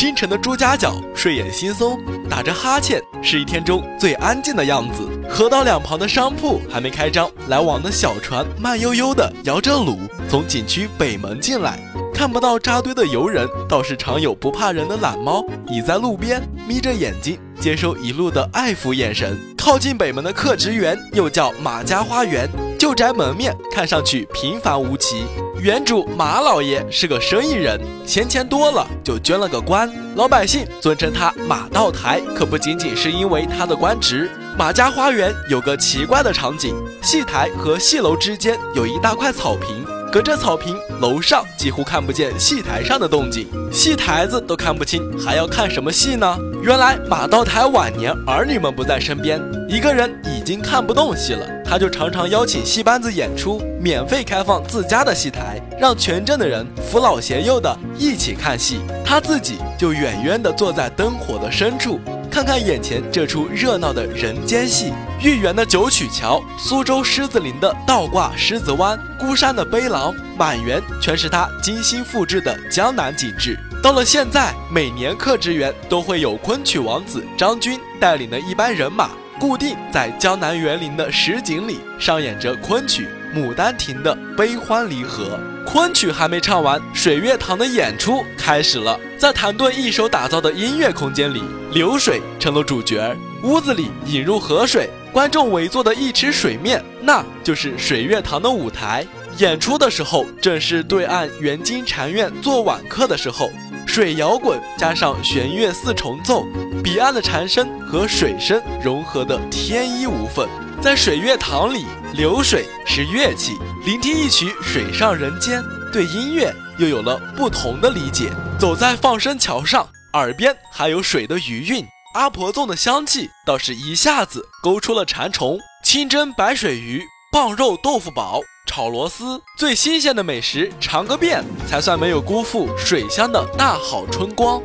清晨的朱家角睡眼惺忪，打着哈欠，是一天中最安静的样子。河道两旁的商铺还没开张，来往的小船慢悠悠地摇着橹从景区北门进来。看不到扎堆的游人，倒是常有不怕人的懒猫倚在路边，眯着眼睛接收一路的爱抚眼神。靠近北门的客职园又叫马家花园，旧宅门面看上去平凡无奇。原主马老爷是个生意人，闲钱多了就捐了个官，老百姓尊称他马道台，可不仅仅是因为他的官职。马家花园有个奇怪的场景，戏台和戏楼之间有一大块草坪，隔着草坪，楼上几乎看不见戏台上的动静，戏台子都看不清，还要看什么戏呢？原来马道台晚年儿女们不在身边，一个人已经看不动戏了，他就常常邀请戏班子演出。免费开放自家的戏台，让全镇的人扶老携幼的一起看戏。他自己就远远地坐在灯火的深处，看看眼前这出热闹的人间戏。豫园的九曲桥，苏州狮子林的倒挂狮子湾，孤山的悲狼，满园全是他精心复制的江南景致。到了现在，每年客职园都会有昆曲王子张军带领的一班人马，固定在江南园林的石井里上演着昆曲。《牡丹亭》的悲欢离合，昆曲还没唱完，水月堂的演出开始了。在谭盾一手打造的音乐空间里，流水成了主角。屋子里引入河水，观众围坐的一池水面，那就是水月堂的舞台。演出的时候，正是对岸元金禅院做晚课的时候，水摇滚加上弦乐四重奏，彼岸的蝉声和水声融合的天衣无缝。在水月堂里，流水是乐器，聆听一曲《水上人间》，对音乐又有了不同的理解。走在放生桥上，耳边还有水的余韵，阿婆粽的香气倒是一下子勾出了馋虫。清蒸白水鱼、棒肉豆腐煲、炒螺丝，最新鲜的美食尝个遍，才算没有辜负水乡的大好春光。